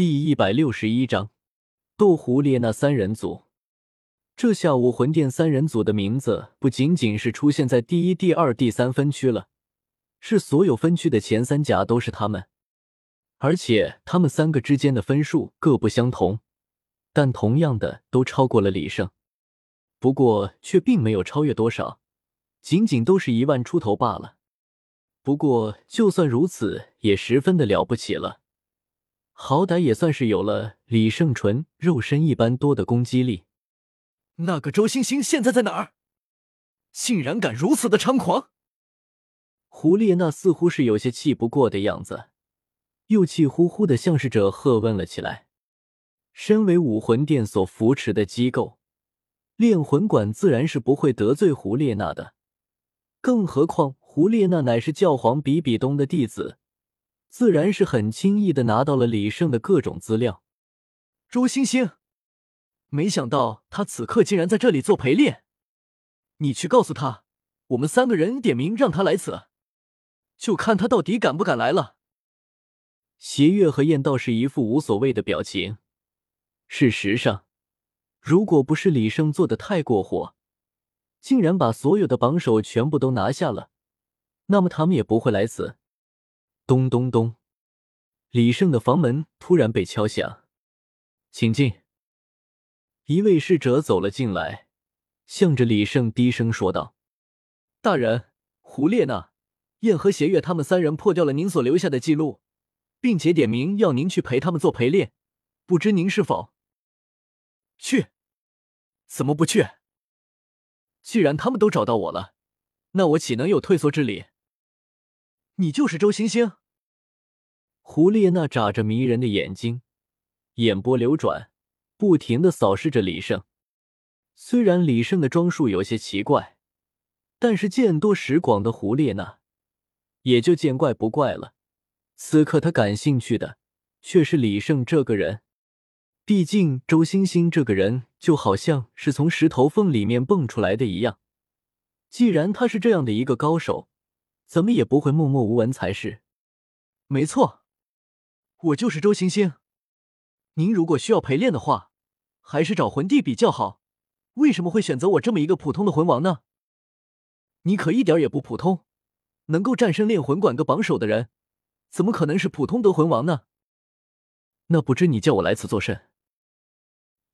第一百六十一章斗狐列那三人组。这下武魂殿三人组的名字不仅仅是出现在第一、第二、第三分区了，是所有分区的前三甲都是他们。而且他们三个之间的分数各不相同，但同样的都超过了李胜，不过却并没有超越多少，仅仅都是一万出头罢了。不过就算如此，也十分的了不起了。好歹也算是有了李胜纯肉身一般多的攻击力。那个周星星现在在哪儿？竟然敢如此的猖狂！胡列娜似乎是有些气不过的样子，又气呼呼的向侍者喝问了起来。身为武魂殿所扶持的机构，炼魂馆自然是不会得罪胡列娜的。更何况胡列娜乃是教皇比比东的弟子。自然是很轻易的拿到了李胜的各种资料。周星星，没想到他此刻竟然在这里做陪练。你去告诉他，我们三个人点名让他来此，就看他到底敢不敢来了。邪月和燕道是一副无所谓的表情。事实上，如果不是李胜做的太过火，竟然把所有的榜首全部都拿下了，那么他们也不会来此。咚咚咚！李胜的房门突然被敲响，请进。一位侍者走了进来，向着李胜低声说道：“大人，胡列娜、燕和邪月他们三人破掉了您所留下的记录，并且点名要您去陪他们做陪练，不知您是否去？怎么不去？既然他们都找到我了，那我岂能有退缩之理？你就是周星星。”胡列娜眨着迷人的眼睛，眼波流转，不停的扫视着李胜。虽然李胜的装束有些奇怪，但是见多识广的胡列娜也就见怪不怪了。此刻他感兴趣的却是李胜这个人，毕竟周星星这个人就好像是从石头缝里面蹦出来的一样。既然他是这样的一个高手，怎么也不会默默无闻才是。没错。我就是周星星，您如果需要陪练的话，还是找魂帝比较好。为什么会选择我这么一个普通的魂王呢？你可一点也不普通，能够战胜炼魂馆个榜首的人，怎么可能是普通的魂王呢？那不知你叫我来此作甚？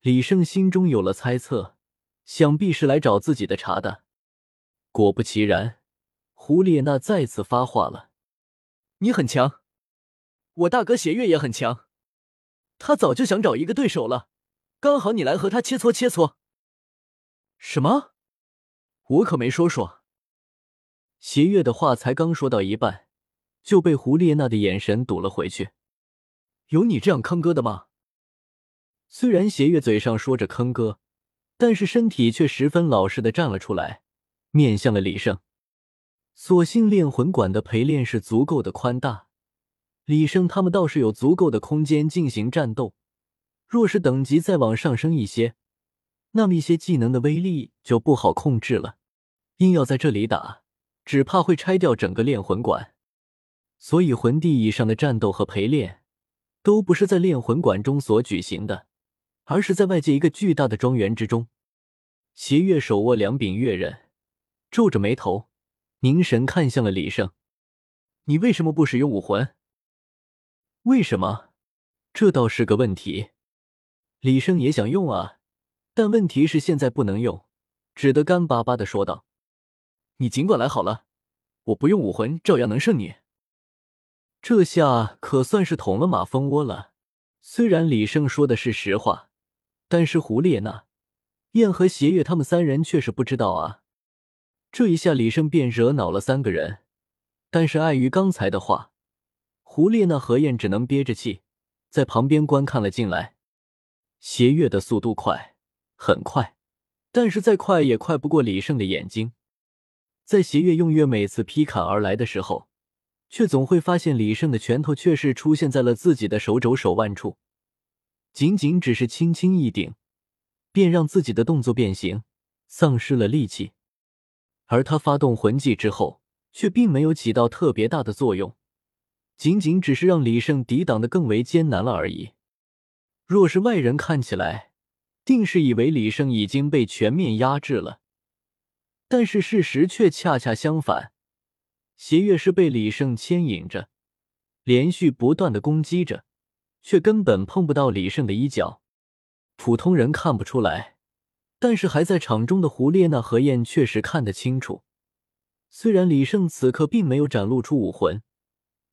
李胜心中有了猜测，想必是来找自己的茬的。果不其然，胡列娜再次发话了：“你很强。”我大哥邪月也很强，他早就想找一个对手了，刚好你来和他切磋切磋。什么？我可没说说。邪月的话才刚说到一半，就被胡列娜的眼神堵了回去。有你这样坑哥的吗？虽然邪月嘴上说着坑哥，但是身体却十分老实的站了出来，面向了李胜。所幸炼魂馆的陪练是足够的宽大。李胜他们倒是有足够的空间进行战斗，若是等级再往上升一些，那么一些技能的威力就不好控制了。硬要在这里打，只怕会拆掉整个炼魂馆。所以魂帝以上的战斗和陪练，都不是在炼魂馆中所举行的，而是在外界一个巨大的庄园之中。邪月手握两柄月刃，皱着眉头，凝神看向了李胜：“你为什么不使用武魂？”为什么？这倒是个问题。李胜也想用啊，但问题是现在不能用，只得干巴巴的说道：“你尽管来好了，我不用武魂照样能胜你。”这下可算是捅了马蜂窝了。虽然李胜说的是实话，但是胡列娜、燕和邪月他们三人却是不知道啊。这一下李胜便惹恼了三个人，但是碍于刚才的话。胡列娜何燕只能憋着气，在旁边观看了进来。邪月的速度快，很快，但是再快也快不过李胜的眼睛。在邪月用月每次劈砍而来的时候，却总会发现李胜的拳头却是出现在了自己的手肘、手腕处，仅仅只是轻轻一顶，便让自己的动作变形，丧失了力气。而他发动魂技之后，却并没有起到特别大的作用。仅仅只是让李胜抵挡的更为艰难了而已。若是外人看起来，定是以为李胜已经被全面压制了。但是事实却恰恰相反，邪月是被李胜牵引着，连续不断的攻击着，却根本碰不到李胜的衣角。普通人看不出来，但是还在场中的胡列娜、何燕确实看得清楚。虽然李胜此刻并没有展露出武魂，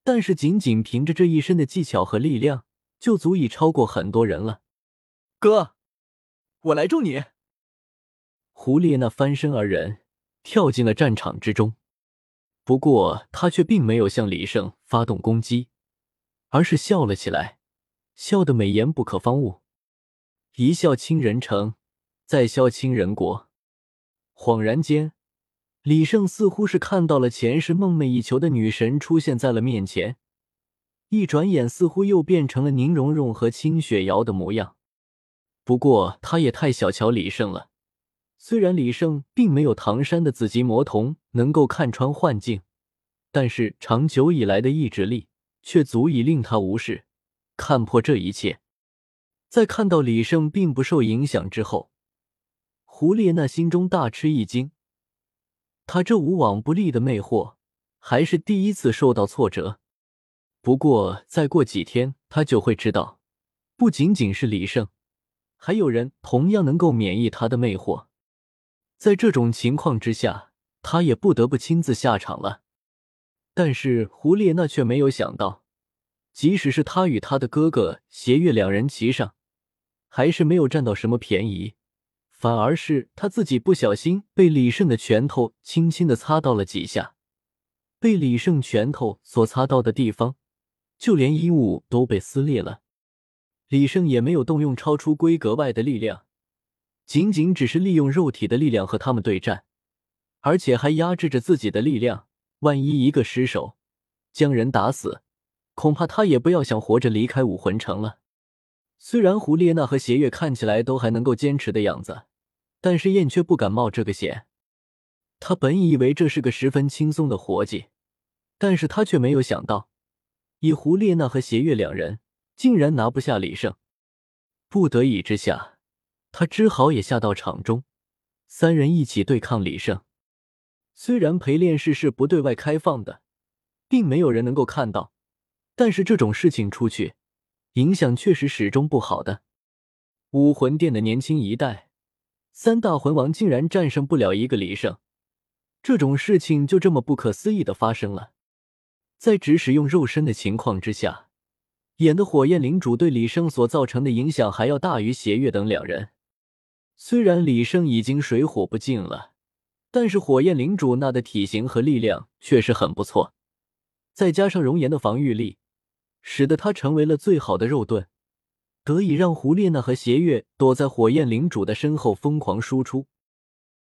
但是仅仅凭着这一身的技巧和力量，就足以超过很多人了。哥，我来助你。胡列娜翻身而人，跳进了战场之中。不过他却并没有向李胜发动攻击，而是笑了起来，笑得美颜不可方物。一笑倾人城，再笑倾人国。恍然间，李胜似乎是看到了前世梦寐以求的女神出现在了面前，一转眼似乎又变成了宁荣荣和清雪瑶的模样。不过他也太小瞧李胜了。虽然李胜并没有唐山的紫极魔瞳能够看穿幻境，但是长久以来的意志力却足以令他无视、看破这一切。在看到李胜并不受影响之后，胡列娜心中大吃一惊。他这无往不利的魅惑还是第一次受到挫折。不过再过几天，他就会知道，不仅仅是李胜，还有人同样能够免疫他的魅惑。在这种情况之下，他也不得不亲自下场了。但是胡列娜却没有想到，即使是他与他的哥哥邪月两人齐上，还是没有占到什么便宜，反而是他自己不小心被李胜的拳头轻轻的擦到了几下。被李胜拳头所擦到的地方，就连衣物都被撕裂了。李胜也没有动用超出规格外的力量。仅仅只是利用肉体的力量和他们对战，而且还压制着自己的力量。万一一个失手，将人打死，恐怕他也不要想活着离开武魂城了。虽然胡列娜和邪月看起来都还能够坚持的样子，但是燕却不敢冒这个险。他本以为这是个十分轻松的活计，但是他却没有想到，以胡列娜和邪月两人，竟然拿不下李胜。不得已之下。他只好也下到场中，三人一起对抗李胜。虽然陪练室是不对外开放的，并没有人能够看到，但是这种事情出去，影响确实始终不好的。武魂殿的年轻一代，三大魂王竟然战胜不了一个李胜，这种事情就这么不可思议的发生了。在只使用肉身的情况之下，演的火焰领主对李胜所造成的影响还要大于邪月等两人。虽然李胜已经水火不进了，但是火焰领主那的体型和力量确实很不错，再加上熔岩的防御力，使得他成为了最好的肉盾，得以让胡列娜和邪月躲在火焰领主的身后疯狂输出。